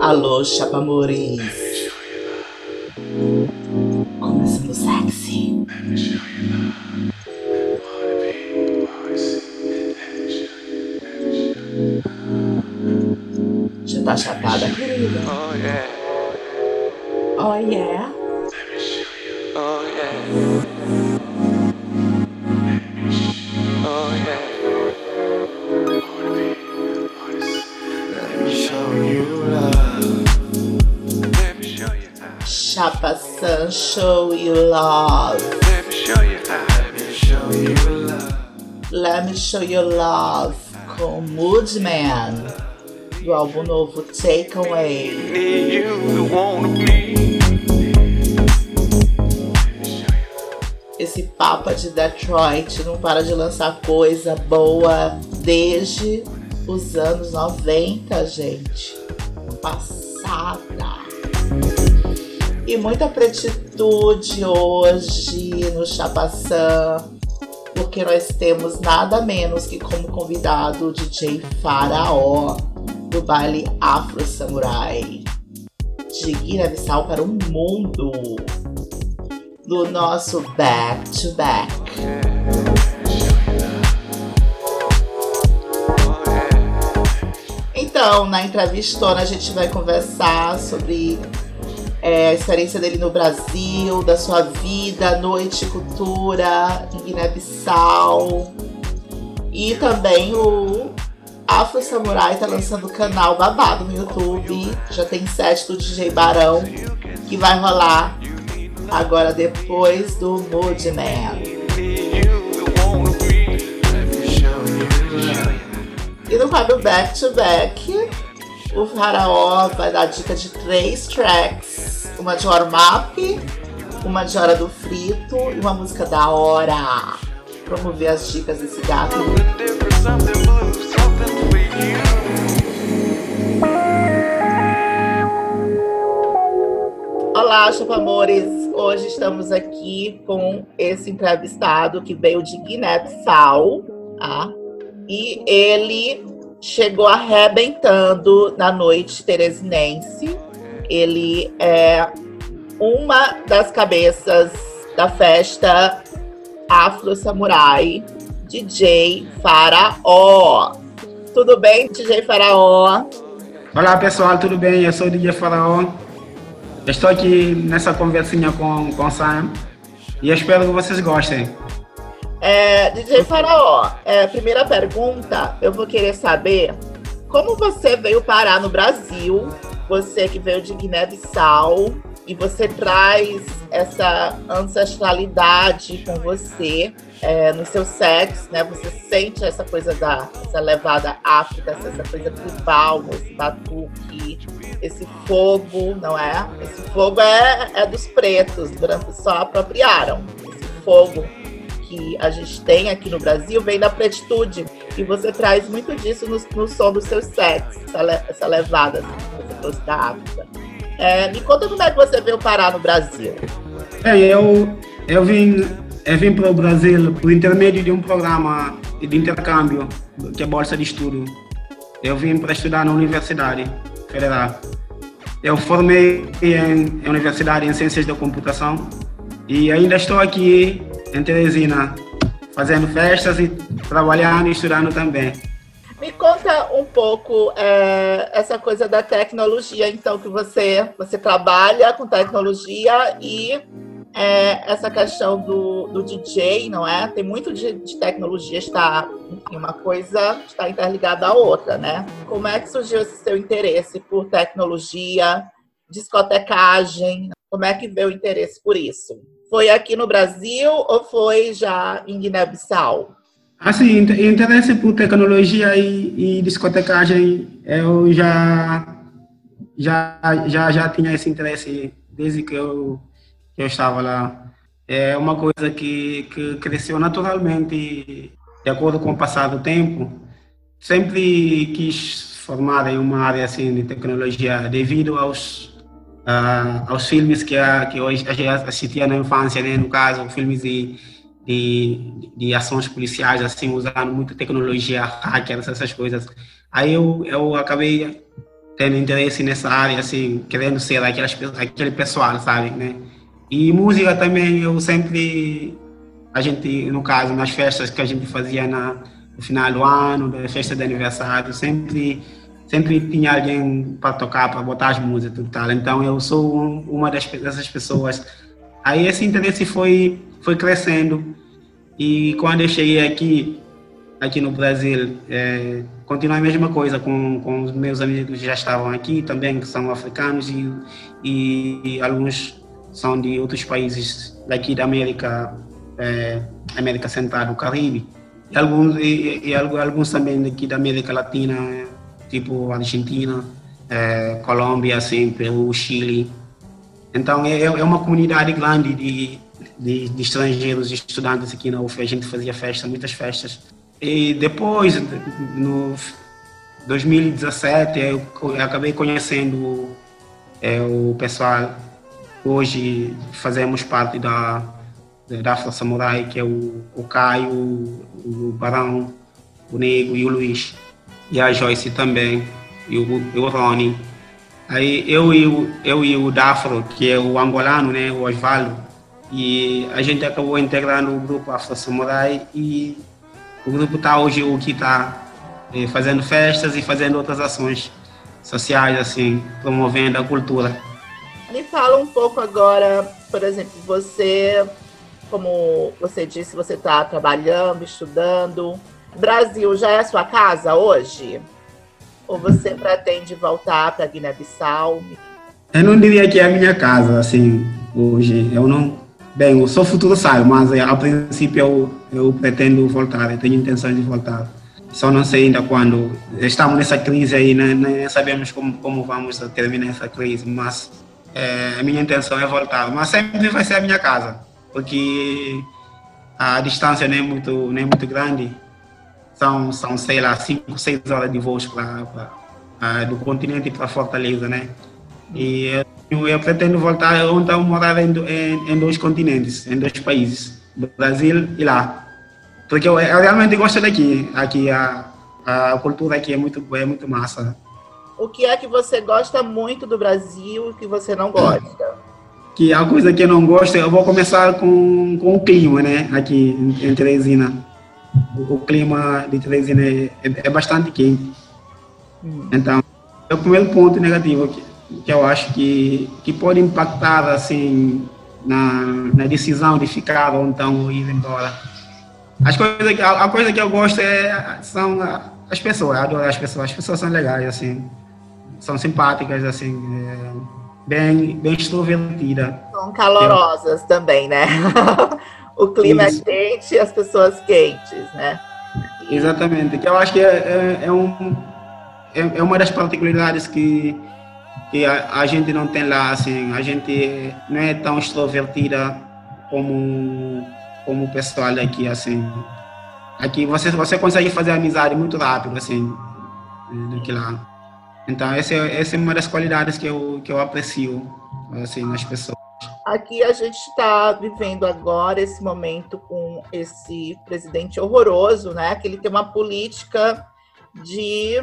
Alô, chapamores. Começando sexy. Já tá chapada, querida? Oh yeah, Oh yeah. Show you love. Let me show you. Let me show you love. Let me show you love. Com Moodman. Do álbum novo Take Away. Esse Papa de Detroit não para de lançar coisa boa desde os anos 90, gente. Passada. E muita pretitude hoje no Chapaçã, porque nós temos nada menos que como convidado o DJ Faraó do baile Afro Samurai. De Guiné-Bissau para o mundo do nosso back to back. Então, na entrevistona a gente vai conversar sobre é, a experiência dele no Brasil, da sua vida, noite, cultura em Guiné-Bissau. E também o Afro Samurai tá lançando o canal babado no YouTube. Já tem set do DJ Barão, que vai rolar agora depois do Mood Man. E no quadro Back to Back, o Faraó vai dar dica de três tracks: uma de warm-up, uma de Hora do Frito e uma música da hora. Vamos ver as dicas desse gato. Olá, chupamores! Hoje estamos aqui com esse entrevistado que veio de Guiné-Bissau, tá? E ele chegou arrebentando na noite teresinense. Ele é uma das cabeças da festa Afro Samurai, DJ Faraó. Tudo bem, DJ Faraó? Olá pessoal, tudo bem? Eu sou o DJ Faraó. Estou aqui nessa conversinha com, com o Sam e espero que vocês gostem. É, DJ Faraó, é, primeira pergunta, eu vou querer saber como você veio parar no Brasil, você que veio de Guiné-Bissau, e você traz essa ancestralidade com você é, no seu sexo, né? Você sente essa coisa da essa levada África, essa coisa tribal, esse batuque, esse fogo, não é? Esse fogo é, é dos pretos, os brancos só apropriaram. Esse fogo que a gente tem aqui no Brasil vem da pretitude. E você traz muito disso no, no som dos seus sets, essa, le- essa levada assim, da África. É, me conta como é que você veio parar no Brasil. É, eu, eu vim, eu vim para o Brasil por intermédio de um programa de intercâmbio, que é Bolsa de Estudo. Eu vim para estudar na Universidade Federal. Eu formei em, em Universidade em Ciências da Computação e ainda estou aqui em Teresina, fazendo festas e trabalhando e estudando também. Me conta um pouco é, essa coisa da tecnologia, então, que você, você trabalha com tecnologia e é, essa questão do, do DJ, não é? Tem muito de, de tecnologia, está, uma coisa está interligada à outra, né? Como é que surgiu esse seu interesse por tecnologia, discotecagem? Como é que veio o interesse por isso? Foi aqui no Brasil ou foi já em Guiné-Bissau? Assim, inte- interesse por tecnologia e, e discotecagem, eu já, já, já, já tinha esse interesse desde que eu, eu estava lá. É uma coisa que, que cresceu naturalmente de acordo com o passar do tempo. Sempre quis formar em uma área assim de tecnologia devido aos ah, aos filmes que, a, que assistia na infância, né? no caso, filmes de, de, de ações policiais, assim, usando muita tecnologia, hackers, essas coisas. Aí eu, eu acabei tendo interesse nessa área, assim, querendo ser aquelas, aquele pessoal, sabe, né? E música também, eu sempre, a gente, no caso, nas festas que a gente fazia na, no final do ano, da festa de aniversário, sempre sempre tinha alguém para tocar, para botar as músicas e tal. Então eu sou uma das, dessas pessoas. Aí esse interesse foi, foi crescendo. E quando eu cheguei aqui, aqui no Brasil, é, continua a mesma coisa com, com os meus amigos que já estavam aqui, também que são africanos e, e, alguns são de outros países daqui da América, é, América Central, do Caribe. E alguns, e, e, alguns também daqui da América Latina, tipo Argentina, é, Colômbia, assim, Peru, Chile. Então é, é uma comunidade grande de, de, de estrangeiros estudantes aqui na UF. A gente fazia festa, muitas festas. E depois, no 2017, eu, acabei conhecendo é, o pessoal. Hoje fazemos parte da, da Samurai, que é o, o Caio, o Barão, o Nego e o Luiz e a Joyce também, e o, e o Rony. Aí eu e, o, eu e o Dafro, que é o angolano, né, o Osvaldo, e a gente acabou integrando o grupo Afro Samurai e o grupo está hoje o que está eh, fazendo festas e fazendo outras ações sociais, assim, promovendo a cultura. Me fala um pouco agora, por exemplo, você, como você disse, você está trabalhando, estudando, Brasil já é sua casa hoje? Ou você pretende voltar para Guiné-Bissau? Eu não diria que é a minha casa, assim, hoje. Eu não. Bem, eu sou futuro saio, mas eh, a princípio eu, eu pretendo voltar, eu tenho intenção de voltar. Só não sei ainda quando. Estamos nessa crise aí, né? nem sabemos como, como vamos terminar essa crise, mas é, a minha intenção é voltar. Mas sempre vai ser a minha casa, porque a distância não é muito, não é muito grande são, são sei lá, 5, 6 horas de voos pra, pra, uh, do continente para Fortaleza, né? E eu, eu pretendo voltar onde eu morar em, em, em, dois continentes, em dois países, Brasil e lá. Porque eu, eu realmente gosto daqui. Aqui a, a cultura aqui é muito, é muito massa. O que é que você gosta muito do Brasil e que você não gosta? Que a coisa que eu não gosto, eu vou começar com, com o clima, né? Aqui em, em Teresina o clima de Teresina é, é, bastante quente. Hum. Então, é o primeiro ponto negativo que, que eu acho que, que pode impactar assim na, na decisão de ficar ou então ir embora. As coisas, a, a coisa que eu gosto é, são as pessoas, eu adoro as pessoas. As pessoas são legais, assim, são simpáticas, assim, é, bem, bem extrovertidas. São calorosas eu, também, né? o clima é Isso. é quente e as pessoas quentes, né? Exatamente, que eu acho que é, é, é um, é, é, uma das particularidades que, que a, a, gente não tem lá, assim, a gente não é tão extrovertida como, como o pessoal daqui, assim. Aqui você, você consegue fazer amizade muito rápido, assim, do que lá. Então, essa, essa é uma das qualidades que eu, que eu aprecio, assim, nas pessoas. Aqui a gente está vivendo agora esse momento com esse presidente horroroso, né? Que ele tem uma política de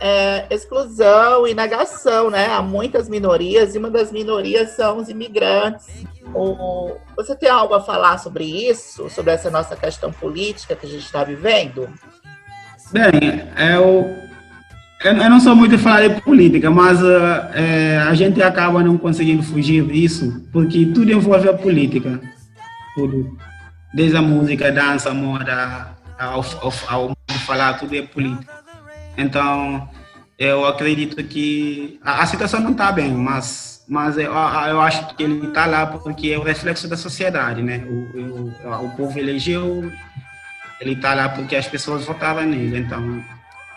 é, exclusão e negação, né? Há muitas minorias e uma das minorias são os imigrantes. O, você tem algo a falar sobre isso, sobre essa nossa questão política que a gente está vivendo? Bem, eu eu, não sou muito de falar de política, mas é, a gente acaba não conseguindo fugir disso, porque tudo envolve a política. Tudo. Desde a música, a dança, a moda, ao, ao, ao falar, tudo é política. Então, eu acredito que a, a situação não está bem, mas, mas eu, eu acho que ele está lá porque é o reflexo da sociedade, né? O, o, o povo elegeu, ele está lá porque as pessoas votaram nele, então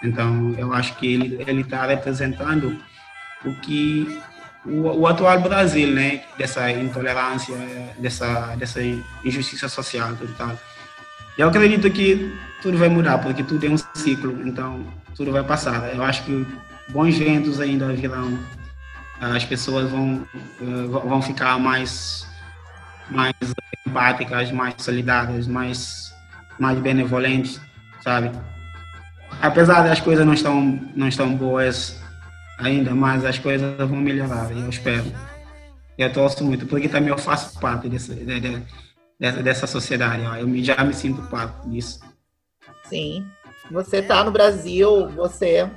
então, eu acho que ele ele está representando o que o, o, atual Brasil, né, dessa intolerância, dessa dessa injustiça social, tudo tal. Eu acredito que tudo vai mudar, porque tudo é um ciclo, então tudo vai passar. Eu acho que bons ventos ainda virão. As pessoas vão eh, vão ficar mais mais empáticas, mais solidárias, mais mais benevolentes, sabe? apesar das coisas não estão, não estão boas ainda, mas as coisas vão melhorar, eu espero. Eu torço muito, porque também eu faço parte desse, de, de, dessa, dessa sociedade, ó. eu já me sinto parte disso. Sim. Você está no Brasil, você.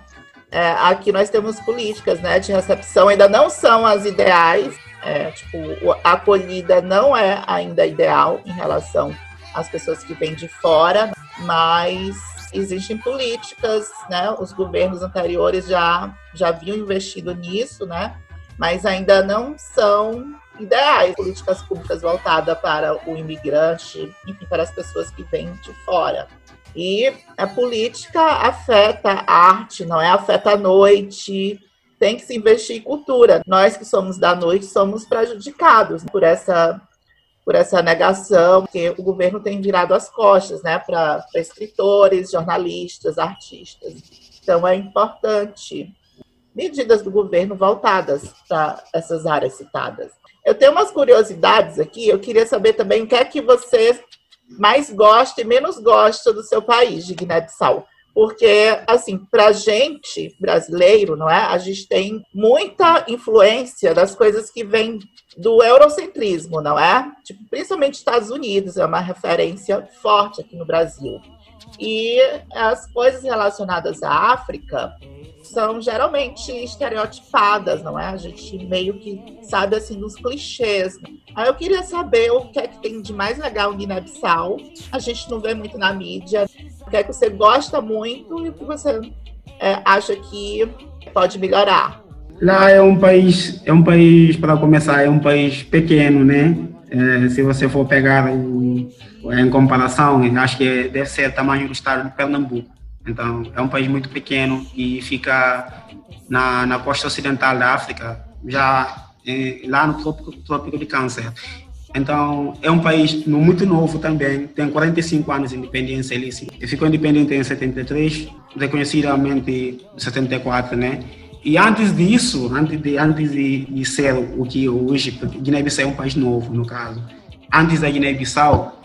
É, aqui nós temos políticas né, de recepção, ainda não são as ideais, é, tipo, a acolhida não é ainda ideal em relação às pessoas que vêm de fora, mas existem políticas, né? Os governos anteriores já, já haviam investido nisso, né? Mas ainda não são ideais políticas públicas voltadas para o imigrante, enfim, para as pessoas que vêm de fora. E a política afeta a arte, não é? Afeta a noite. Tem que se investir em cultura. Nós que somos da noite somos prejudicados por essa por essa negação que o governo tem virado as costas, né, para escritores, jornalistas, artistas. Então é importante medidas do governo voltadas para essas áreas citadas. Eu tenho umas curiosidades aqui, eu queria saber também o que é que você mais gosta e menos gosta do seu país, de Guiné-Bissau. Porque, assim, para gente, brasileiro, não é? A gente tem muita influência das coisas que vêm do eurocentrismo, não é? Tipo, principalmente Estados Unidos é uma referência forte aqui no Brasil. E as coisas relacionadas à África são geralmente estereotipadas, não é? A gente meio que sabe assim dos clichês. Aí eu queria saber o que é que tem de mais legal em Guiné-Bissau. A gente não vê muito na mídia. O que é que você gosta muito e o que você é, acha que pode melhorar? Lá é um país, é um país para começar, é um país pequeno, né? É, se você for pegar em, em comparação, acho que deve ser o tamanho do estado de Pernambuco. Então, é um país muito pequeno e fica na, na costa ocidental da África, já é, lá no trópico, trópico de Câncer. Então, é um país muito novo também, tem 45 anos de independência. Ele ficou independente em 73, reconhecidamente em 74, né? E antes disso, antes de, antes de, de ser o que hoje, porque Guiné-Bissau é um país novo, no caso. Antes da Guiné-Bissau,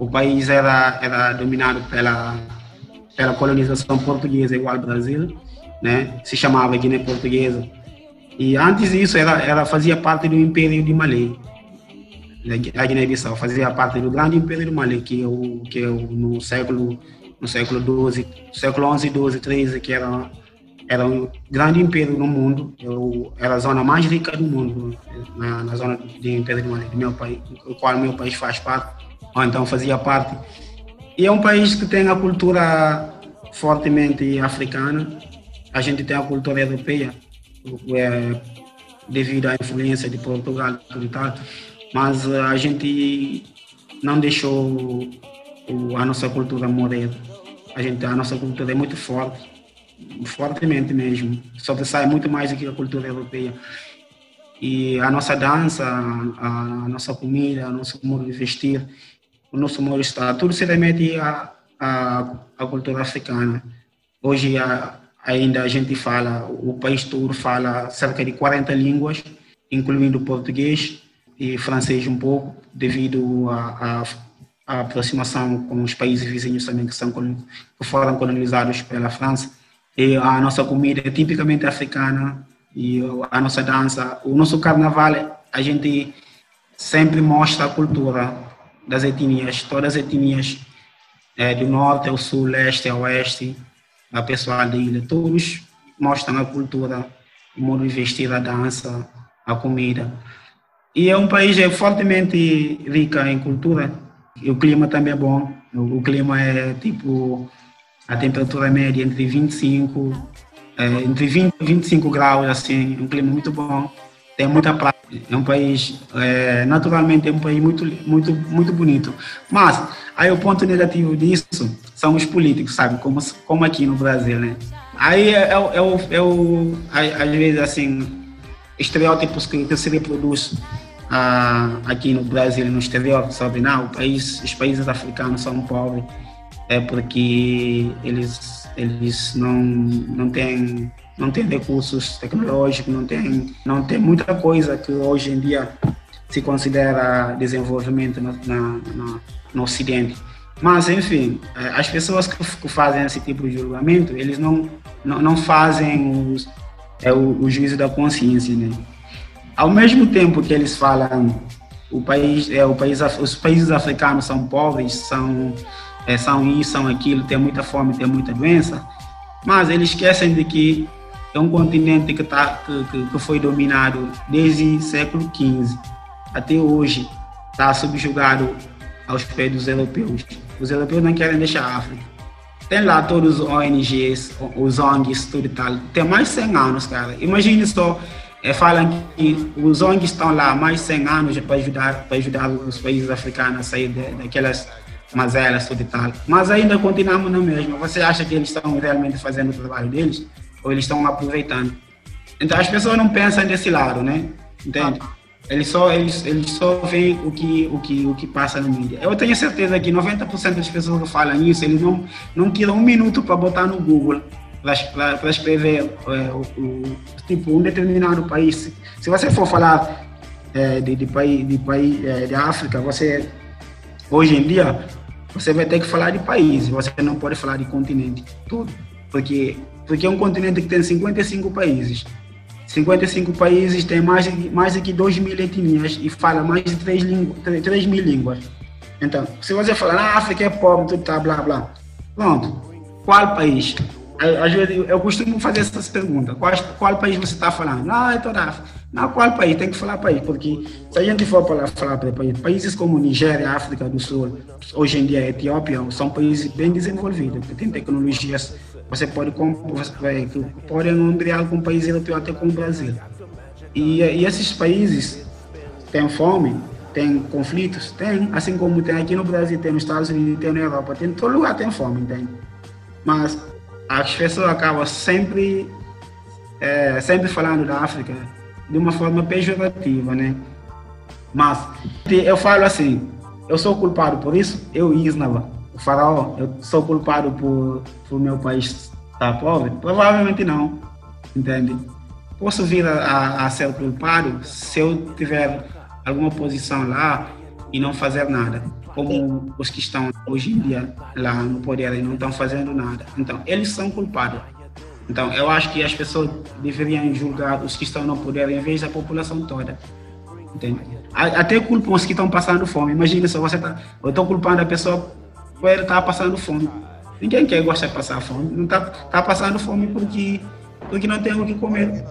o país era, era dominado pela pela colonização portuguesa igual ao Brasil, né? Se chamava Guiné Portuguesa. E antes disso, ela, ela fazia parte do Império de Malê. A Guiné-Bissau fazia parte do grande Império de Malê, que é o que é o, no século no século 12, século 11, 12, 13, que era era um grande império no mundo, eu, era a zona mais rica do mundo, na, na zona de Império de Malê, do meu país, o qual meu país faz parte, ou então fazia parte e é um país que tem a cultura fortemente africana. A gente tem a cultura europeia, é, devido à influência de Portugal e tal. Mas a gente não deixou a nossa cultura morrer. A, gente, a nossa cultura é muito forte, fortemente mesmo. Sobressai muito mais do que a cultura europeia. E a nossa dança, a, a nossa comida, o nosso modo de vestir, o nosso modo está, tudo se remete à, à, à cultura africana. Hoje a, ainda a gente fala, o país todo fala cerca de 40 línguas, incluindo português e francês um pouco, devido à aproximação com os países vizinhos também que, são, que foram colonizados pela França. E a nossa comida é tipicamente africana e a nossa dança, o nosso carnaval, a gente sempre mostra a cultura das etnias, todas as etnias é, do norte ao sul, leste ao oeste, a pessoal da ilha, todos mostram a cultura, o modo de vestir, a dança, a comida. E é um país é fortemente rico em cultura, e o clima também é bom, o, clima é tipo, a temperatura média entre 25, é, entre 20 e 25 graus, assim, um clima muito bom, tem muita praia é um país, é, naturalmente, é um país muito, muito, muito bonito. Mas, aí o ponto negativo disso são os políticos, sabe? Como, como aqui no Brasil, né? Aí é, é, é, é o, às vezes, assim, estereótipos que, que se reproduz ah, aqui no Brasil no exterior, sabe? Não, país, os países africanos são pobres é porque eles, eles não, não têm não tem recursos tecnológicos, não tem, não tem muita coisa que hoje em dia se considera desenvolvimento no, na, no, Ocidente. Mas, enfim, é, as pessoas que, que fazem esse tipo de julgamento, eles não, não, não fazem os, é, o, o juízo da consciência, né? Ao mesmo tempo que eles falam o país, é, o país, os países africanos são pobres, são, é, são isso, são aquilo, tem muita fome, tem muita doença, mas eles esquecem de que é um continente que, tá, que, que foi dominado desde século XV até hoje, está subjugado aos pés dos europeus. Os europeus não querem deixar a África. Tem lá todos os ONGs, os ONGs, tudo e tal. Tem mais de 100 anos, cara. Imagine só, é, falam que os ONGs estão lá mais de 100 anos para ajudar, ajudar os países africanos a sair de, daquelas mazelas, tudo e tal. Mas ainda continuamos na mesma. Você acha que eles estão realmente fazendo o trabalho deles? Ou eles estão aproveitando? Então as pessoas não pensam desse lado, né? Entende? Eles só, eles, eles só veem o que, o, que, o que passa na mídia. Eu tenho certeza que 90% das pessoas que falam isso, eles não, não tiram um minuto para botar no Google, para escrever é, o, o, tipo, um determinado país. Se, você for falar é, de, de, país, de, país é, de África, você, hoje em dia, você vai ter que falar de país, você não pode falar de continente todo, porque, porque é um continente que tem 55 países. 55 países, tem mais de, mais de que 2 mil etnias e fala mais de 3, 3 mil línguas. Então, se você falar, ah, África é pobre, tudo tá, blá, blá. Pronto. Qual país? Às vezes eu costumo fazer essas perguntas. Qual, qual país você está falando? Ah, é toda a África. Não, qual país? Tem que falar país, porque se a gente for para falar para país, países como Nigéria, África do Sul, hoje em dia Etiópia, são países bem desenvolvidos, que têm tecnologias você pode, você pode encontrar com um país europeu até com o Brasil. E, e esses países têm fome, têm conflitos, tem, assim como tem aqui no Brasil, tem nos Estados Unidos, tem na Europa, tem todo lugar tem fome, entende? Mas as pessoas acabam sempre, é, sempre falando da África de uma forma pejorativa, né? Mas eu falo assim, eu sou culpado por isso, eu Isnava faraó, eu sou culpado por, por meu país estar pobre? Provavelmente não, entende? Posso vir a, a, ser culpado se eu tiver alguma posição lá e não fazer nada, como os que estão hoje em dia lá no poder e não estão fazendo nada. Então, eles são culpados. Então, eu acho que as pessoas deveriam julgar os que estão no poder em vez da população toda. Entende? Até culpam os que estão passando fome. Imagina se você está. Eu estou culpando a pessoa ele estava passando fome. Ninguém quer gostar de passar fome. Não está tá passando fome porque, porque não tem o que comer.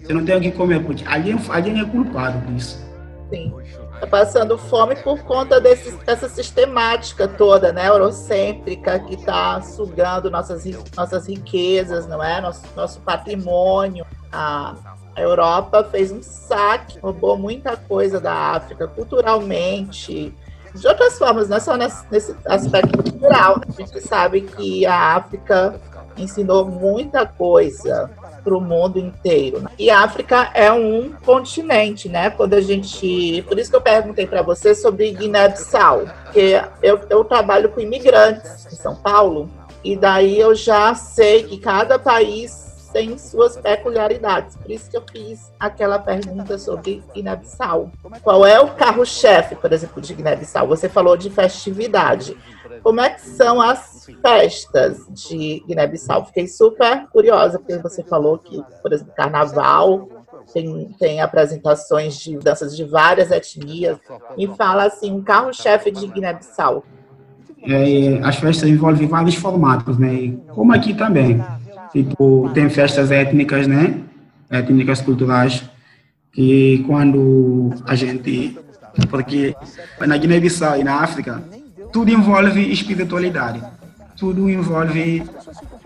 Você não tem o que comer, porque alguém, alguém é culpado disso. Sim. Está passando fome por conta desse, dessa sistemática toda, né, eurocêntrica, que está sugando nossas, nossas riquezas, não é? Nosso, nosso patrimônio. A, a Europa fez um saque, roubou muita coisa da África, culturalmente, de outras formas, não é só nesse, nesse aspecto cultural. A gente sabe que a África ensinou muita coisa para o mundo inteiro. Né? E a África é um continente, né? Quando a gente, por isso que eu perguntei para você sobre Guiné-Bissau, porque eu, eu trabalho com imigrantes em São Paulo e daí eu já sei que cada país tem suas peculiaridades. Por isso que eu fiz aquela pergunta sobre Guiné-Bissau. Qual é o carro-chefe, por exemplo, de Guiné-Bissau? Você falou de festividade. Como é que são as festas de Guiné-Bissau? Fiquei super curiosa, porque você falou que, por exemplo, carnaval tem, tem apresentações de danças de várias etnias. Me fala assim, um carro-chefe de Guiné-Bissau. É, as festas envolvem vários formatos, né? Como aqui também. Tipo, tem festas étnicas, né? Étnicas culturais, que quando a gente. Porque na Guiné-Bissau e na África, tudo envolve espiritualidade. Tudo envolve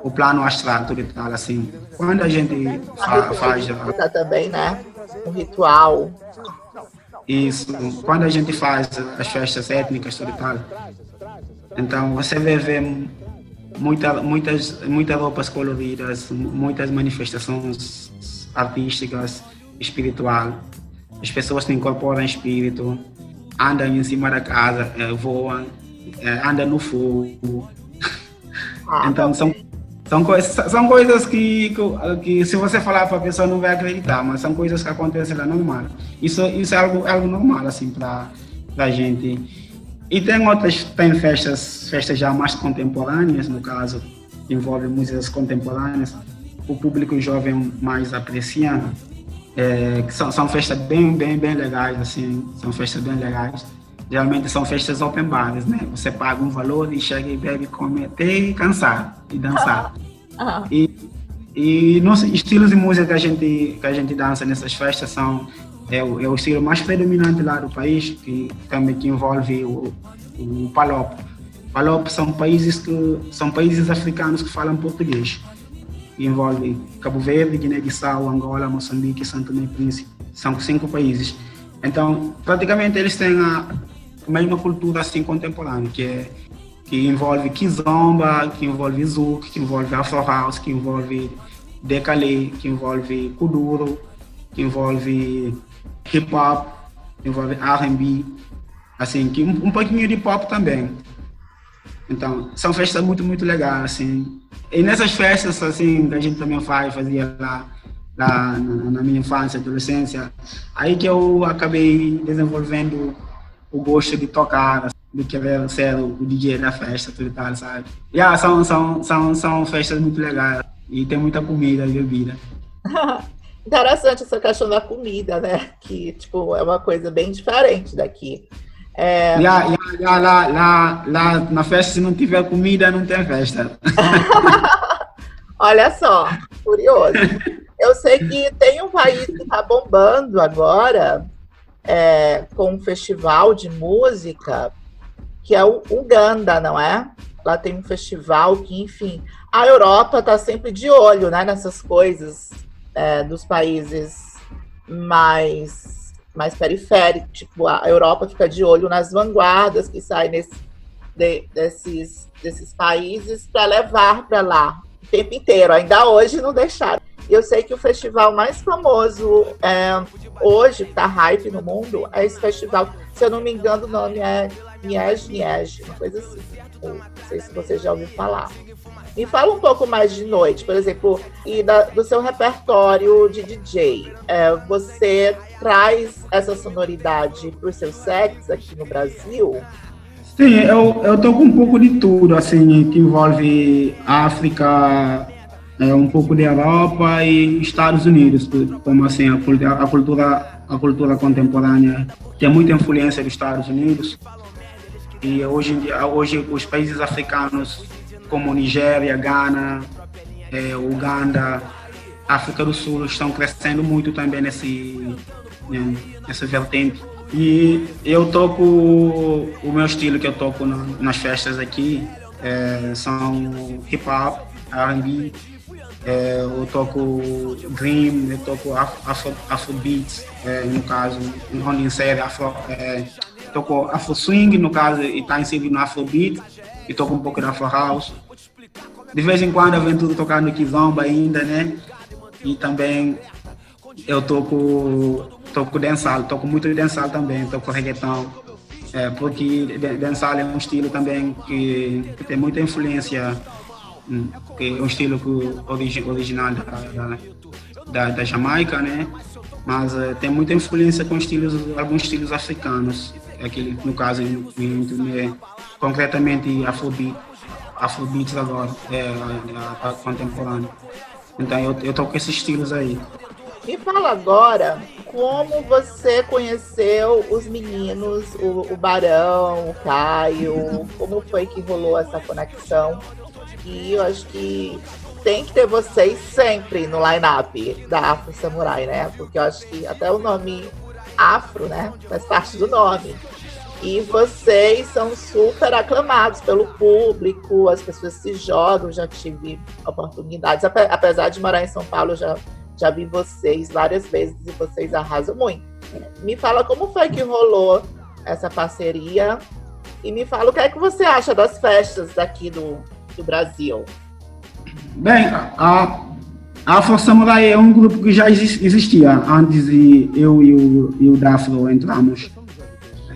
o plano astral, tudo e tal, assim. Quando a gente fa faz. também, né? O ritual. Isso. Quando a gente faz as festas étnicas, tudo tal. Então, você vai ver muita, muitas, muitas roupas coloridas, muitas manifestações artísticas, espiritual. As pessoas se incorporam em espírito, andam em cima da casa, é, voam, é, andam no fogo. Ah, então são, são, coisas, são coisas que, que, que se você falar para a pessoa não vai acreditar, mas são coisas que acontecem lá normal. Isso, isso é algo, algo normal assim para a gente. E tem outras, tem festas, festas já mais contemporâneas, no caso, que envolvem músicas contemporâneas, o público jovem mais aprecia, é, que são, são festas bem, bem, bem legais, assim, são festas bem legais. Geralmente são festas open bars, né? Você paga um valor e chega e bebe, come até cansar e dançar. Ah, E, e nos estilos de música que a gente, que a gente dança nessas festas são é o, é o estilo mais predominante lá do país, que também que envolve o, o palop. Palop são países que são países africanos que falam português. Envolve Cabo Verde, Guiné-Bissau, Angola, Moçambique, Santo Tomé e Príncipe. São cinco países. Então, praticamente eles têm a mesma cultura assim contemporânea, que é que envolve kizomba, que envolve zouk, que envolve afro house, que envolve decalé, que envolve kuduro, que envolve hip hop, envolve R&B, assim, que um, um pouquinho de pop também. Então, são festas muito, muito legais, assim. E nessas festas, assim, que a gente também faz, fazia lá, lá na, na minha infância, adolescência, aí que eu acabei desenvolvendo o gosto de tocar, de querer ser o DJ da festa, tudo tal, sabe? Yeah, são, são, são, são festas muito legais e tem muita comida e bebida. Interessante essa questão da comida, né? Que, tipo, é uma coisa bem diferente daqui. É, yeah, yeah, lá, lá, lá na festa, se não tiver comida, não tem festa. Olha só, curioso. Eu sei que tem um país que está bombando agora é, com um festival de música, que é o Uganda, não é? Lá tem um festival que, enfim, a Europa está sempre de olho né, nessas coisas é, dos países mais, mais periféricos. Tipo, a Europa fica de olho nas vanguardas que saem nesse, de- desses, desses países para levar para lá o tempo inteiro. Ainda hoje não deixaram. E eu sei que o festival mais famoso é, hoje, que tá hype no mundo, é esse festival. Se eu não me engano, o nome é Niege Niege, uma coisa assim. Não sei se você já ouviu falar. Me fala um pouco mais de noite, por exemplo, e da- do seu repertório de DJ. É, você traz essa sonoridade para os seus sets aqui no Brasil? Sim, eu, eu toco um pouco de tudo, assim, que envolve África, é, um pouco de Europa e Estados Unidos, como assim, a, a cultura, a cultura contemporânea tem muita influência dos Estados Unidos. E hoje, em dia- hoje os países africanos, como Nigéria, Ghana, eh, Uganda, África do Sul, estão crescendo muito também nesse, né, nessa vertente. E eu toco o meu estilo que eu toco na- nas festas aqui eh, são hip hop, R&B, eh, eu toco dream, eu toco afro, afro, afrobeats, eh, no caso, onde insere afro, eh, toco afro swing, no caso, e está inserido no afrobeat, e toco um pouco de afro house. De vez em quando tocar no kizomba ainda, né? E também eu toco, toco dancehall, toco muito dancehall também, toco reggaeton. É, porque dan- dancehall é um estilo também que, que tem muita influência, hum, que é um estilo que, origi, original da, da, da, da Jamaica, né? Mas eh, tem muita influência com estilos, alguns estilos africanos, aquele, no caso, em, em, em, concretamente Afrobeat, Afrobeats agora, é, a, a, contemporânea. Então eu, eu toco esses estilos aí. Me fala agora como você conheceu os meninos, o, o Barão, o Caio, como foi que rolou essa conexão? E eu acho que tem que ter vocês sempre no line-up da Afro Samurai, né? Porque eu acho que até o nome Afro, né? Faz parte do nome. E vocês são super aclamados pelo público, as pessoas se jogam, já tive oportunidades. Ape- Apesar de morar em São Paulo, já, já vi vocês várias vezes e vocês arrasam muito. Me fala como foi que rolou essa parceria e me fala o que é que você acha das festas daqui do, do Brasil. Bem, a, a Afro Samurai é um grupo que já exis- existia antes de eu e o, e o Dafro entramos.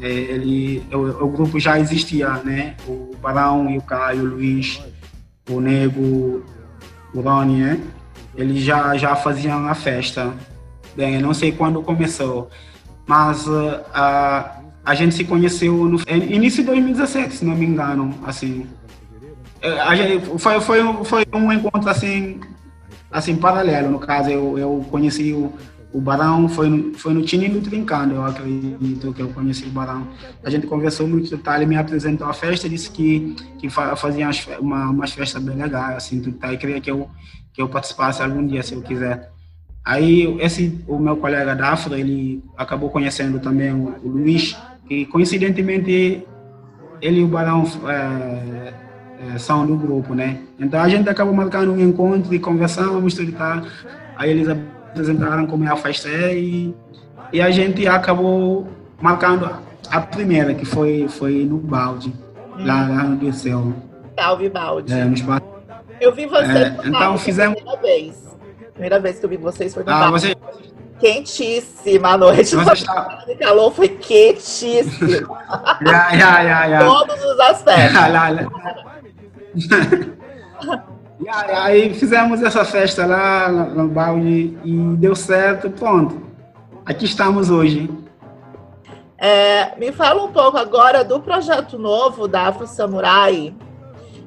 É, ele, o, o grupo já existia, né? O Barão e o Caio, o Luiz, o Nego, o Rony, né? Eles já, já faziam a festa. Bem, não sei quando começou, mas ah, a gente se conheceu no é, início de 2017, se não me engano, assim. É, A gente, foi, foi, foi um encontro assim, assim paralelo, no caso, eu, eu conheci o, o Barão, foi no, foi no Tini do Trincando, eu acredito que eu conheci o Barão. A gente conversou muito, tá, ele me apresentou a festa, disse que, que fa- fazia umas, uma, umas festas bem legais, assim, tudo, tá, e queria que eu, que eu participasse algum dia, se eu quiser. Aí, esse, o meu colega da Afro, ele acabou conhecendo também o, o Luiz, que coincidentemente ele e o Barão é, é, são do grupo, né? Então a gente acabou marcando um encontro e conversamos, tudo e tal. Aí eles apresentaram como é a festa é e, e a gente acabou marcando a primeira, que foi, foi no balde, lá, lá no Dirceu, Salve, Balde. é, no espaço. Eu vi vocês É, então Balde fizemos- primeira vez. Primeira vez que eu vi vocês foi no Ah, Balde. você, Quentíssima a noite. você está. O calor foi quentíssimo. Ya, ya, ya, ya. Todos os aspectos. E aí, fizemos essa festa lá no balde e deu certo, pronto. Aqui estamos hoje. É, me fala um pouco agora do projeto novo da Afro Samurai,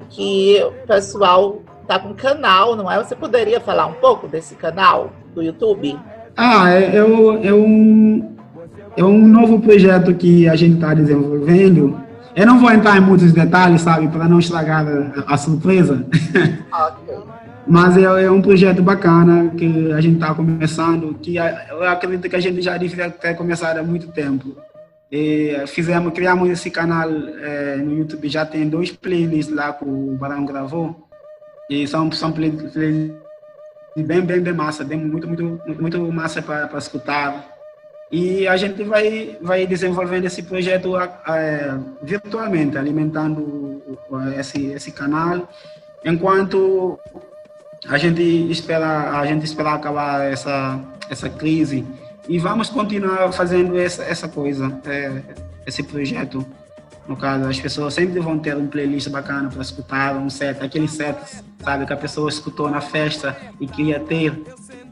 que o pessoal tá com canal, não é? Você poderia falar um pouco desse canal do YouTube? Ah, é, é, é um, é um novo projeto que a gente está desenvolvendo. Eu não vou entrar em muitos detalhes, sabe, para não estragar a, a surpresa. Mas é, é um projeto bacana que a gente está começando, que eu acredito que a gente já deveria ter começado há muito tempo. E fizemos, criamos esse canal eh, no YouTube, já tem dois playlists lá que o Barão gravou. E são, são play- playlists bem, bem, bem massa, bem, muito, muito, muito massa para escutar. E a gente vai, vai desenvolvendo esse projeto eh, virtualmente, alimentando esse, esse canal, enquanto a gente espera a gente espera acabar essa essa crise. E vamos continuar fazendo essa essa coisa é, esse projeto no caso as pessoas sempre vão ter um playlist bacana para escutar um set aquele set sabe que a pessoa escutou na festa e queria ter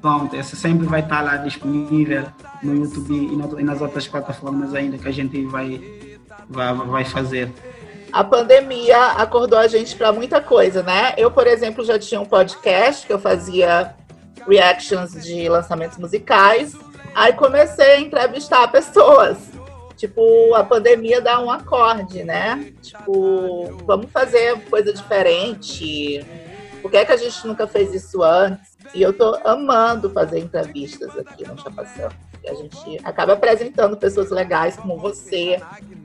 pronto esse sempre vai estar lá disponível no YouTube e e nas outras plataformas ainda que a gente vai vai, vai fazer A pandemia acordou a gente para muita coisa, né? Eu, por exemplo, já tinha um podcast que eu fazia reactions de lançamentos musicais. Aí comecei a entrevistar pessoas. Tipo, a pandemia dá um acorde, né? Tipo, vamos fazer coisa diferente. Por que, é que a gente nunca fez isso antes? E eu tô amando fazer entrevistas aqui no Chapação. A gente acaba apresentando pessoas legais como você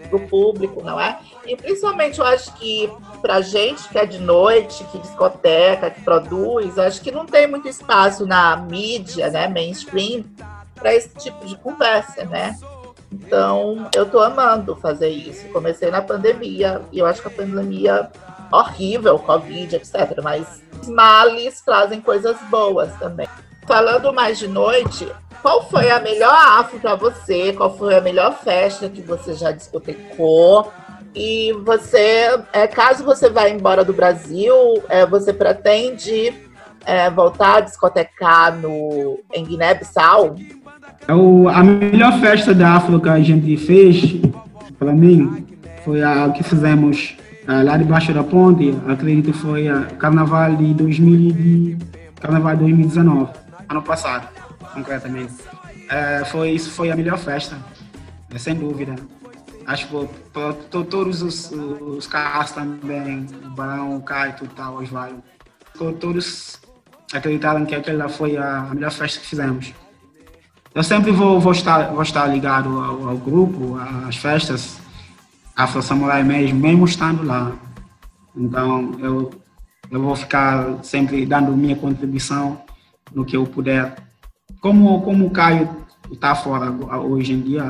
pro público, não é? E principalmente eu acho que pra gente que é de noite, que discoteca, que produz, acho que não tem muito espaço na mídia, né, mainstream, para esse tipo de conversa, né? Então, eu tô amando fazer isso. Comecei na pandemia e eu acho que a pandemia horrível, Covid, etc. Mas males trazem coisas boas também. Falando mais de noite, qual foi a melhor afro para você? Qual foi a melhor festa que você já discotecou? E você, é, caso você vá embora do Brasil, é, você pretende é, voltar a discotecar no, em Guiné-Bissau? É o, a melhor festa da Afro que a gente fez, para mim, foi a que fizemos ah, lá debaixo da ponte. Acredito foi a Carnaval de 2000, e de- Carnaval de 2019, ano passado, concretamente. É, foi, isso foi a melhor festa, é, sem dúvida. Acho que para todos os, os carros também, o Barão, o Caio, tudo tal, Osvaldo, to- todos acreditaram que aquela foi a a melhor festa que fizemos. Eu sempre vou, vou, estar, vou estar ligado ao, ao grupo, às festas, Afro Samurai mesmo, mesmo estando lá. Então, eu, eu vou ficar sempre dando minha contribuição no que eu puder. Como, como o Caio está fora hoje em dia,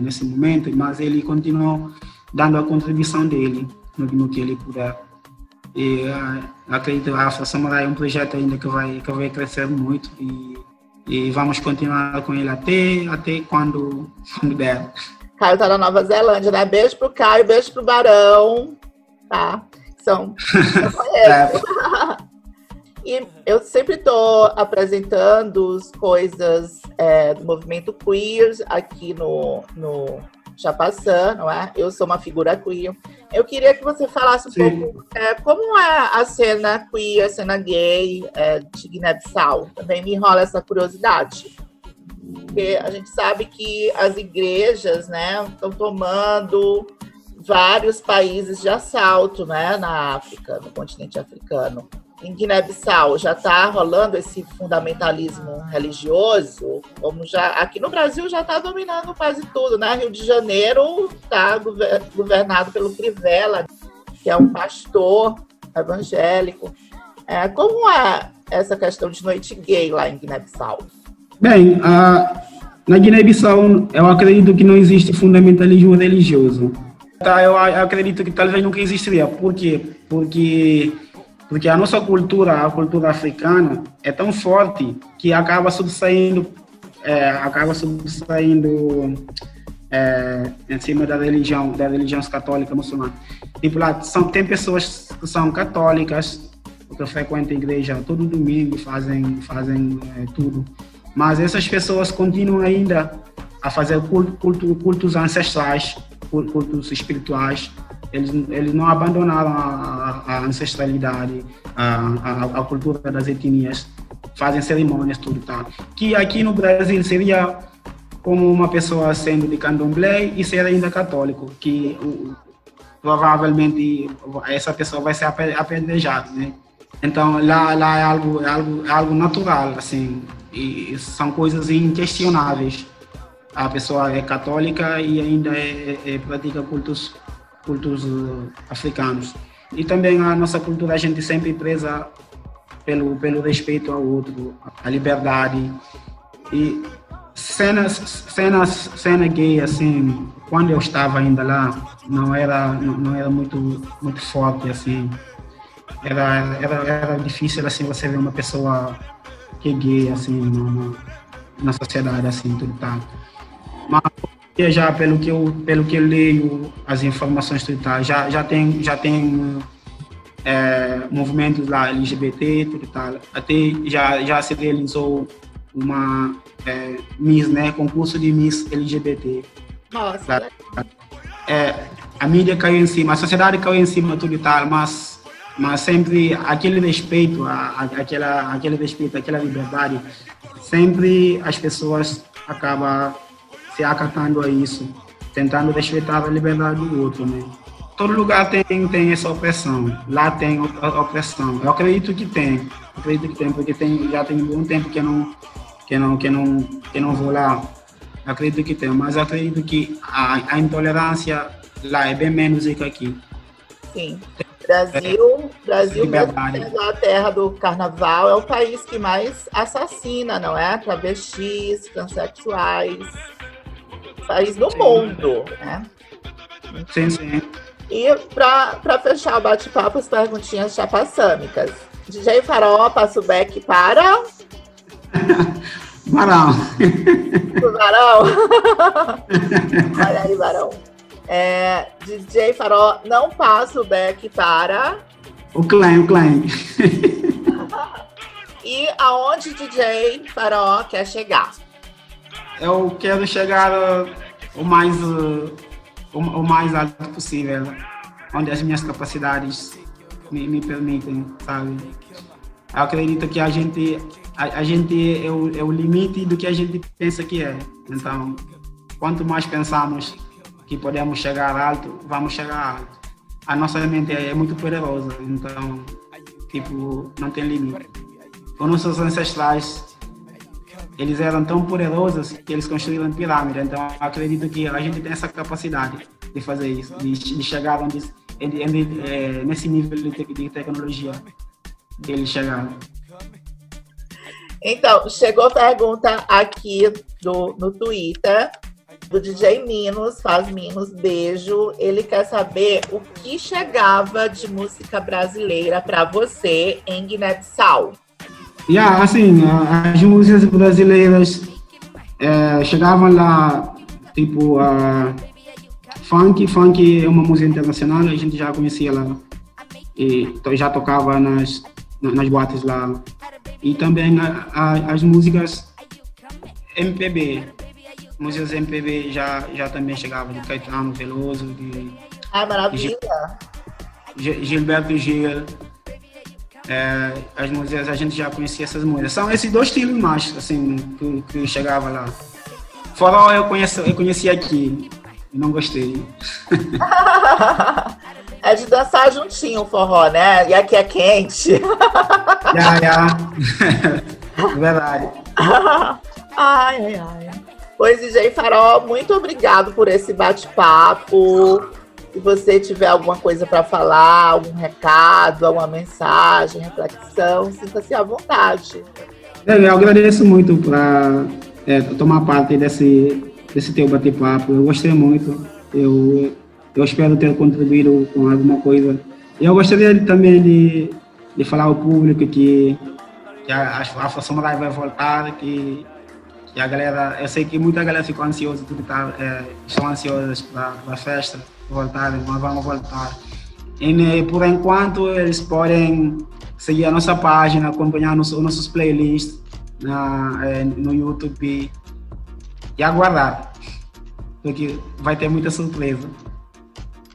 nesse momento, mas ele continua dando a contribuição dele no, no que ele puder. E uh, acredito que a Afro Samurai é um projeto ainda que vai, que vai crescer muito e e vamos continuar com ele até, até quando, quando der. Caio tá na Nova Zelândia, né? Beijo pro Caio, beijo pro Barão, tá? São. Eu conheço. E eu sempre estou apresentando as coisas é, do movimento queer aqui no, no, Chapaçã, não é? Eu sou uma figura queer. Eu queria que você falasse um Sim. pouco é, como é a cena queer, a cena gay é, de Guiné-Bissau. Também me enrola essa curiosidade. Porque a gente sabe que as igrejas né, estão tomando vários países de assalto né, na África, no continente africano. Em Guiné-Bissau já está rolando esse fundamentalismo religioso, como já aqui no Brasil já está dominando quase tudo, né? Rio de Janeiro está governado pelo Crivella, que é um pastor evangélico. É, como é essa questão de noite gay lá em Guiné-Bissau? Bem, a, na Guiné-Bissau, eu acredito que não existe fundamentalismo religioso. Tá, eu, acredito que talvez nunca existiria. Por quê? Porque, porque a nossa cultura, a cultura africana, é tão forte que acaba subsaindo, é, acaba subsaindo é, em cima da religião, da religião católica muçulmana. Tipo lá, são, tem pessoas que são católicas, que frequentam a igreja todo domingo, fazem, fazem é, tudo. Mas essas pessoas continuam ainda a fazer culto, culto- cultos ancestrais, cul- cultos espirituais. Eles, eles não abandonaram a, a- ancestralidade, a, a, a cultura das etnias, fazem cerimônias, tudo tá. Que aqui no Brasil seria como uma pessoa sendo de candomblé e ser ainda católico, que provavelmente essa pessoa vai ser ape- apedrejada, né? Então lá, lá é algo, é algo, é algo natural, assim, e são coisas inquestionáveis. A pessoa é católica e ainda é- é- pratica cultos, cultos uh, africanos. E também a nossa cultura, a gente sempre preza pelo, pelo respeito ao outro, a liberdade. E cenas, cenas, cena gay, assim, quando eu estava ainda lá, não era, não, era muito, muito forte, assim. Era, era, era difícil, assim, você ver uma pessoa que é gay, assim, na, na sociedade, assim, tudo tá. Mas já pelo que eu, pelo que eu leio, as informações tudo tá, já, já tem, já tem é, movimentos lá LGBT, tudo tal. Até já, já se realizou uma é, Miss, né, concurso de Miss LGBT. Nossa, É, a mídia caiu em cima, a sociedade caiu em cima, tudo e tal, mas, mas sempre aquele respeito, a, a- aquela, aquele respeito, aquela liberdade, sempre as pessoas acabam se acatando a isso, tentando respeitar a liberdade do outro, né? Todo lugar tem, tem essa opressão, lá tem op- opressão. Eu acredito que tem, eu acredito que tem, porque tem, já tem um bom tempo que eu não, que não, que não, que não vou lá. Eu acredito que tem, mas eu acredito que a, a intolerância lá é bem menos do que aqui. sim. Brasil, Brasil mesmo sendo a terra do carnaval, é o país que mais assassina, não é? Travestis, transexuais. País do mundo, né? Sim, sim. E para fechar o bate-papo, as perguntinhas chapaçâmicas. DJ Farol, passa o back para Marão. o Varão. Olha aí, Varão. É, DJ Farol, não passa o back para. O clã, o clã. E aonde DJ Farol quer chegar? Eu quero chegar uh, o mais, o, o mais alto possível, onde as minhas capacidades me, me permitem, sabe? Eu acredito que a gente, a, a gente é o, é o limite do que a gente pensa que é. Então, quanto mais pensamos que podemos chegar alto, vamos chegar alto. A nossa mente é muito poderosa, então, tipo, não tem limite. Os nossos ancestrais eles eram tão poderosos que eles construíram pirâmide. Então, acredito que a gente tem essa capacidade de fazer isso, de, de chegar onde, eh, nesse nível de, de tecnologia que eles chegaram. Então, chegou pergunta aqui do, no Twitter do DJ Minos, faz Minos, beijo. Ele quer saber o que chegava de música brasileira para você em Guiné-Bissau. E ah, assim, as músicas brasileiras eh, chegavam lá, tipo, a funk, funk é uma música internacional, a gente já conhecia lá e to- já tocava nas, na- nas boates lá. E também a- a- as músicas MPB, músicas MPB já, já também chegava de Caetano Veloso, de Ai, maravilha. Gi- Gilberto Gil. É, as músicas, a gente já conhecia essas músicas. São esses dois estilos mais, assim, que, que chegava lá. Forró eu, conheço, eu conheci aqui, não gostei. É de dançar juntinho o forró, né? E aqui é quente. Já, já. Verdade. ai, ai, ai. Pois, DJ Farol, muito obrigado por esse bate-papo. Se você tiver alguma coisa para falar, algum recado, alguma mensagem, reflexão, sinta-se à vontade. Eu agradeço muito por tomar parte desse, desse teu bate-papo. Eu gostei muito. Eu, eu espero ter contribuído com alguma coisa. Eu gostaria também de, de falar ao público que, que a, a Samurai vai voltar, que, que a galera, eu sei que muita galera ficou ansiosa, tudo tá, é, estão ansiosas para a festa voltar, mas vamos voltar. E, né, por enquanto, eles podem seguir a nossa página, acompanhar nos, os nossos playlists na, eh, no YouTube e aguardar, porque vai ter muita surpresa.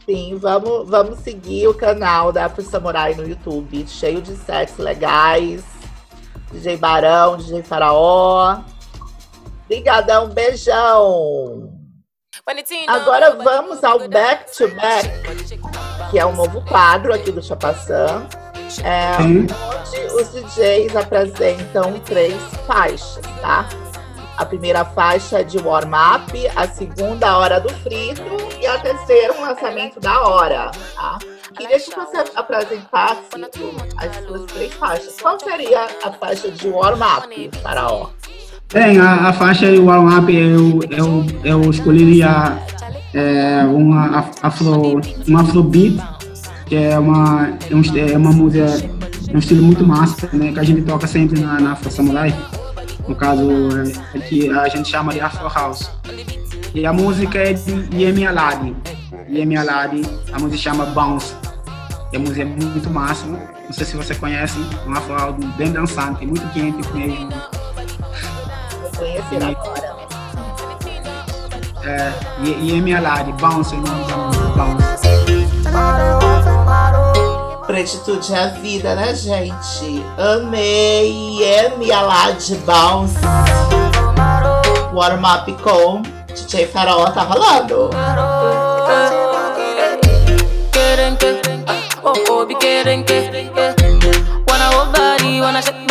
Sim, vamos, vamos seguir o canal da Afro Samurai no YouTube, cheio de sets legais. DJ Barão, DJ Faraó. Obrigadão, beijão. Agora vamos ao Back to Back, que é um novo quadro aqui do Chapaçã, é, onde os DJs apresentam três faixas, tá? A primeira faixa é de warm-up, a segunda, a hora do frito, e a terceira, um lançamento da hora, tá? Queria que você apresentasse as suas três faixas. Qual seria a faixa de warm-up, Faraó? Bem, a, a faixa e o warm-up eu, eu, eu escolheria é, uma af- afro, um afrobeat, que é uma, é, um, é uma música, é um estilo muito massa, né, que a gente toca sempre na, na Afro Samurai. No caso, é, é que a gente chama de Afro House. E a música é de Yemi Alade. Yemi Alade, a música chama Bounce. E a música é muito massa. Não sei se você conhece, um Afro bem dançante, muito quente mesmo. Conhecer agora. É, e, e Emi Alade, Bounce, o nome da música, Bounce. Pretitude é a vida, né, gente? Amei. Emi Alade Bounce. Warm up com DJ Farol tá rolando. Kerenke, oh oh be kerenke, wanna hold body, wanna shake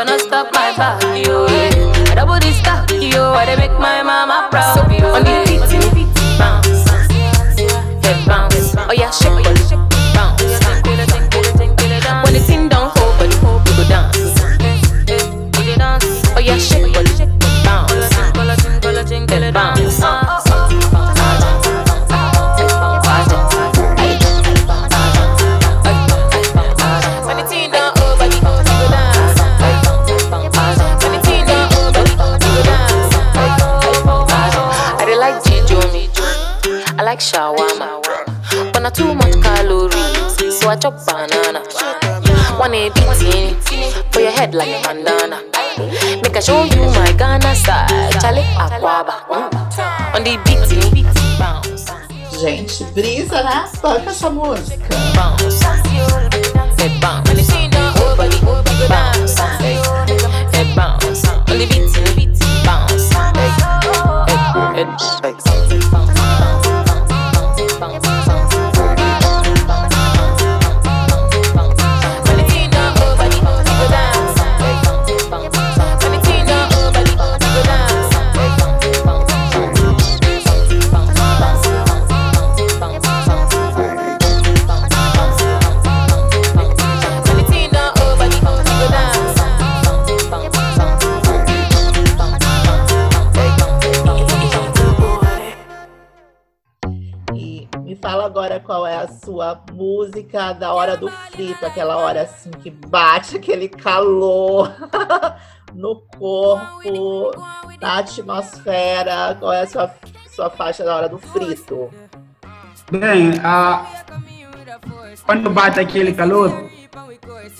cannot stop my body, yo. Yeah. I double this stuff, yo. I dey make my mama proud. So on the beat, bounce, head bounce. Oh yeah, shake body, bounce. I chop banana. One a beating for your head like bandana. Make I show you my Ghana side, Charlie Aquaba. On the beating, bounce, Gente, brisa, né? Toca essa música. bounce, head bounce. When the thing don't sua música da hora do frito, aquela hora assim que bate aquele calor no corpo, na atmosfera. Qual é a sua, sua faixa da hora do frito? Bem, a, quando bate aquele calor,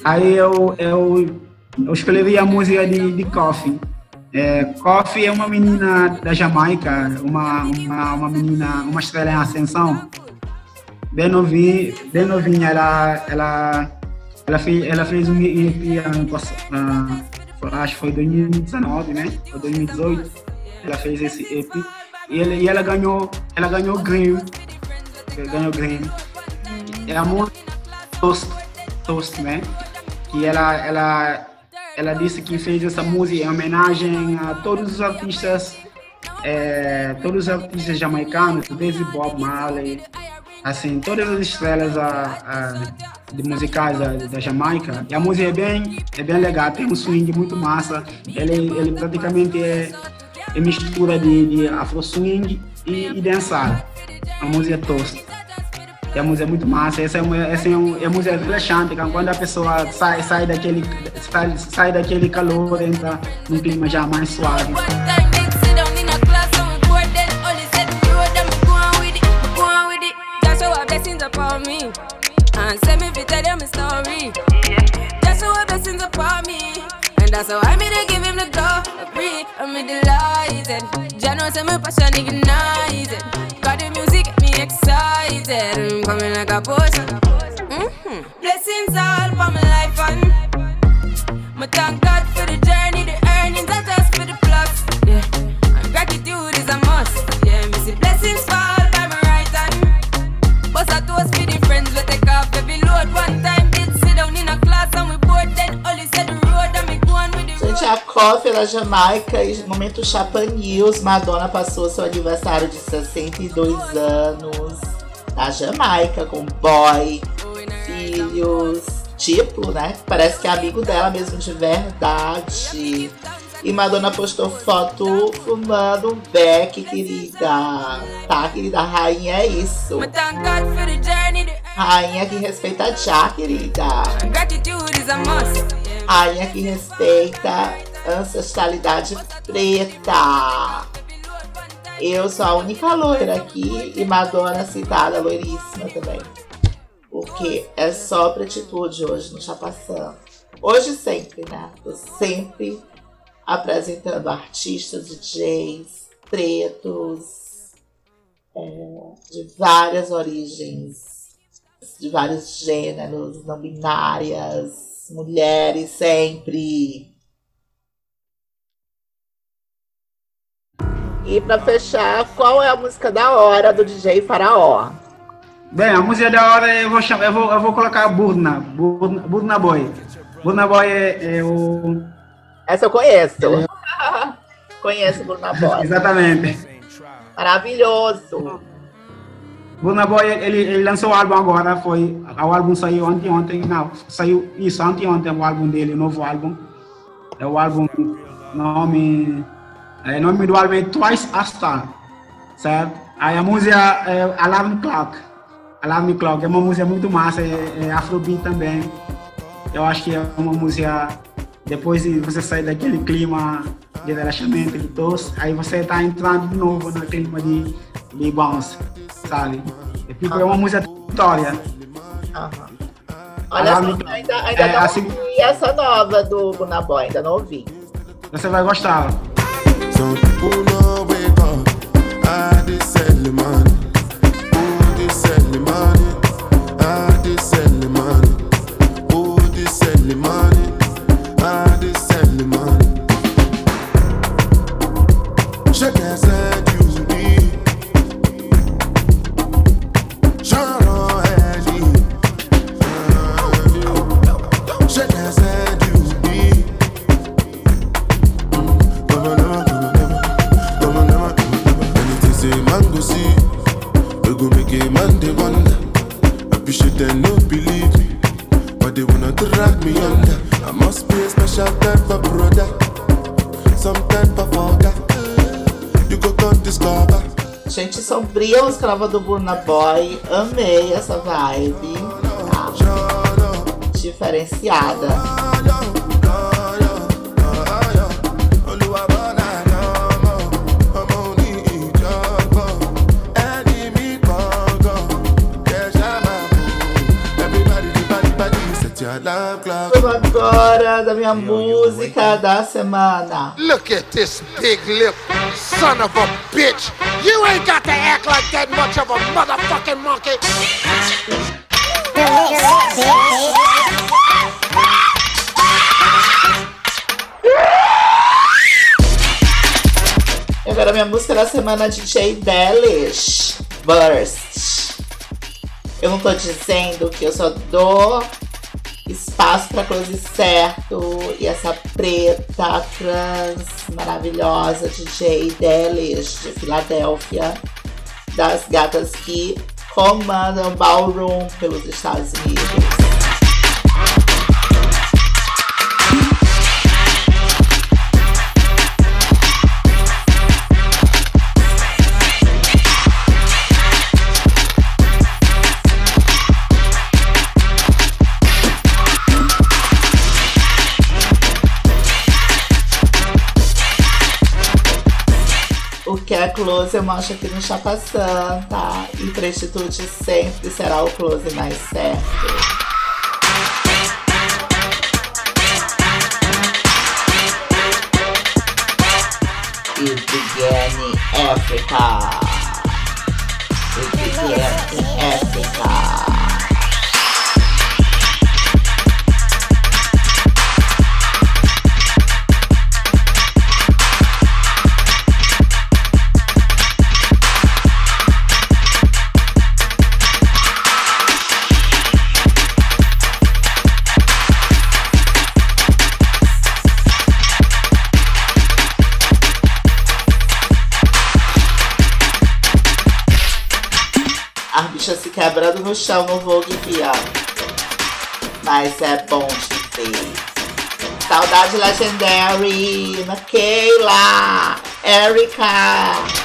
aí eu, eu, eu escolhi a música de, de Coffee. É, Coffee é uma menina da Jamaica, uma, uma, uma menina, uma estrela em ascensão. Bem novinha, bem novinha ela, ela, ela, fez, ela fez um EP ano passado, acho que foi 2019, né? Ou 2018. Ela fez esse EP e ela, e ela ganhou, ela ganhou Grammy. Ganhou Grammy. É a música Toast, Toast, né? Que ela, ela ela disse que fez essa música em homenagem a todos os artistas, é, todos os artistas jamaicanos, desde Bob Marley, assim, todas as estrelas a, a, de musicais da, da, Jamaica. E a música é bem, é bem legal, tem um swing muito massa. Ele, ele praticamente é, é mistura de, de afro swing e, e dançar. A música é toast. E a música é muito massa. Essa é uma, essa é uma, é uma música relaxante, quando a pessoa sai, sai, daquele, sai, sai daquele calor, entra num clima já mais suave. That's how I made to give him the glory. I'm delighted. Jah know say my passion ignited. Got the music get me excited. I'm coming like a potion. Mm-hmm. Blessings all for my life and my thank God for the journey, the earnings are just for the plus. Yeah, and gratitude is a must. Yeah, see blessings fall by my right hand. But I toast for the friends we take a Coffee da Jamaica e momento Chapa News. Madonna passou seu aniversário de 62 anos na Jamaica com boy, filhos, tipo, né? Parece que é amigo dela mesmo de verdade. E Madonna postou foto fumando um beck, querida. Tá, querida? Rainha é isso. Rainha que respeita já, querida. Rainha que respeita ancestralidade preta. Eu sou a única loira aqui e Madonna citada loiríssima também. Porque é só pretitude hoje no Chapação. Hoje sempre, né? Tô sempre apresentando artistas, DJs, pretos, é, de várias origens, de vários gêneros, não binárias, mulheres sempre. E pra fechar, qual é a música da hora do DJ Faraó? Bem, a música da hora eu vou chamar, eu vou, eu vou colocar Burna, Burna, Burna Boy. Burna Boy é, é o. Essa eu conheço. conheço Bruna Boy. Exatamente. Maravilhoso. Burna Boy, ele, ele lançou o álbum agora, foi. O álbum saiu anteontem, não, saiu isso, anteontem o álbum dele, o novo álbum. É o álbum, nome. É, nome do álbum é Twice a Star, certo? Aí a música é Alarm Clock. Alarm Clock é uma música muito massa, é, é Afrobeat também. Eu acho que é uma música, depois de você sair daquele clima de relaxamento, de tosse, aí você está entrando de novo no clima de, de bounce, sabe? É, tipo, é uma música de vitória. Aham. Olha só, ainda, ainda É, não assim- ouvi essa nova do Bruna Boy, ainda não ouvi. Você vai gostar. Some Burna Boy. Amei essa vibe. Tá? Diferenciada. Vamos agora da minha música da semana. Look at this big lip, son of a bitch. You ain't got to act like that much of a motherfucking monkey. E agora minha música da semana DJ Delish, Burst. Eu não tô dizendo que eu só dou espaço pra close certo e essa preta trans maravilhosa DJ Delish de Filadélfia, das gatas que comandam ballroom pelos Estados Unidos. É close eu mostro aqui no Chapa Santa. E prostitute sempre será o close mais certo. It began in Africa. It began in Africa. Quebrando no chão no Vogue viado. Mas é bom de ver. Saudade Legendary, na Keila, Erika.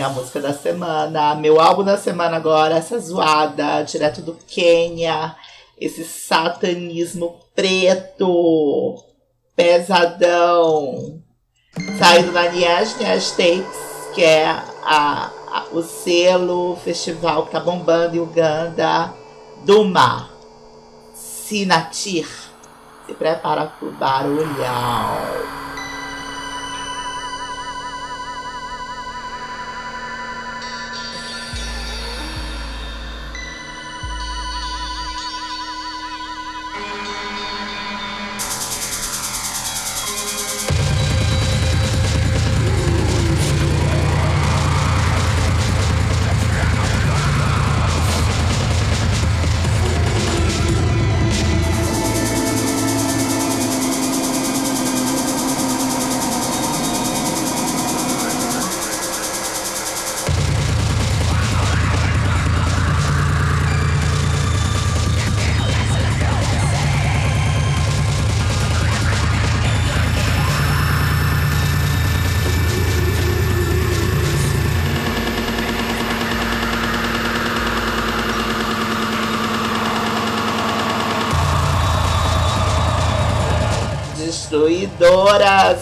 Minha música da semana. Meu álbum da semana agora, essa zoada, direto do Quênia. Esse satanismo preto, pesadão. Saído na Nias Nias Tapes, que é a, a- o selo festival que tá bombando em Uganda. Duma. Sinatir. Se prepara pro barulhão.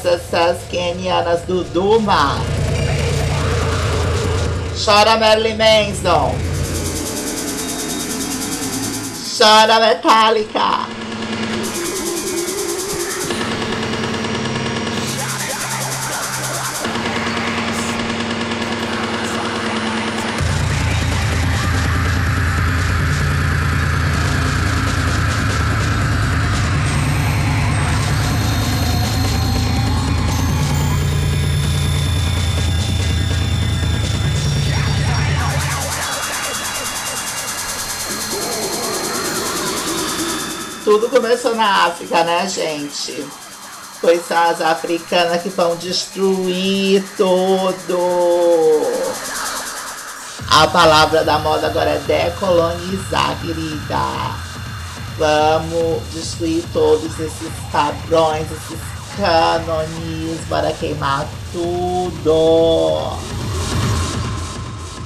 Essas kenianas do Duma. Chora Marilyn Manson. Chora Metallica. Tudo começou na África, né, gente? Pois as africanas que vão destruir tudo. A palavra da moda agora é decolonizar, querida. Vamos destruir todos esses padrões, esses cânones, bora queimar tudo.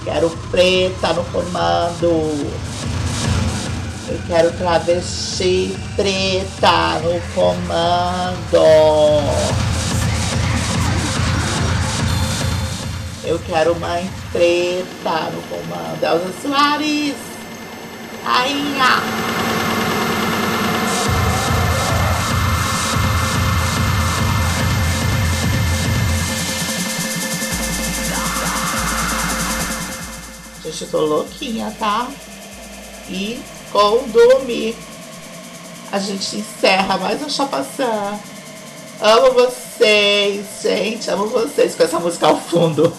Quero preta no comando. Eu quero travesti preta no comando. Eu quero mãe preta no comando. Elza Soares. Rainha. Gente, eu tô louquinha, tá? E com dormir. A gente encerra mais um Chapaçã. Amo vocês, gente. Amo vocês com essa música ao fundo.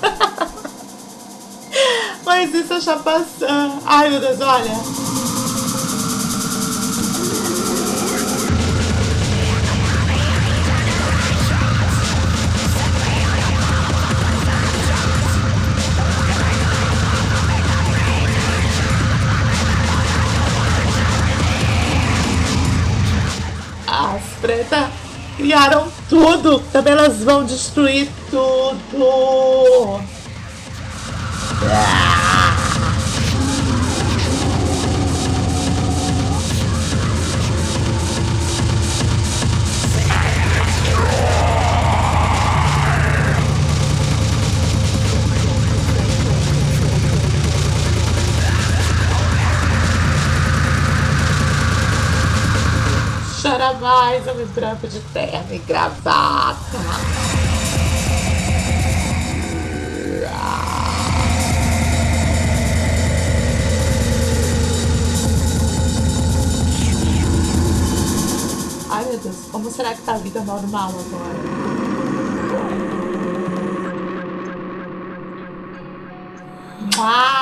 Mas isso é Chapaçã. Ai, meu Deus, olha. Criaram tudo. Também elas vão destruir tudo. Ah! Chora mais, homem branco de terno e gravata. Ai meu Deus, como será que tá a vida normal agora? Ah!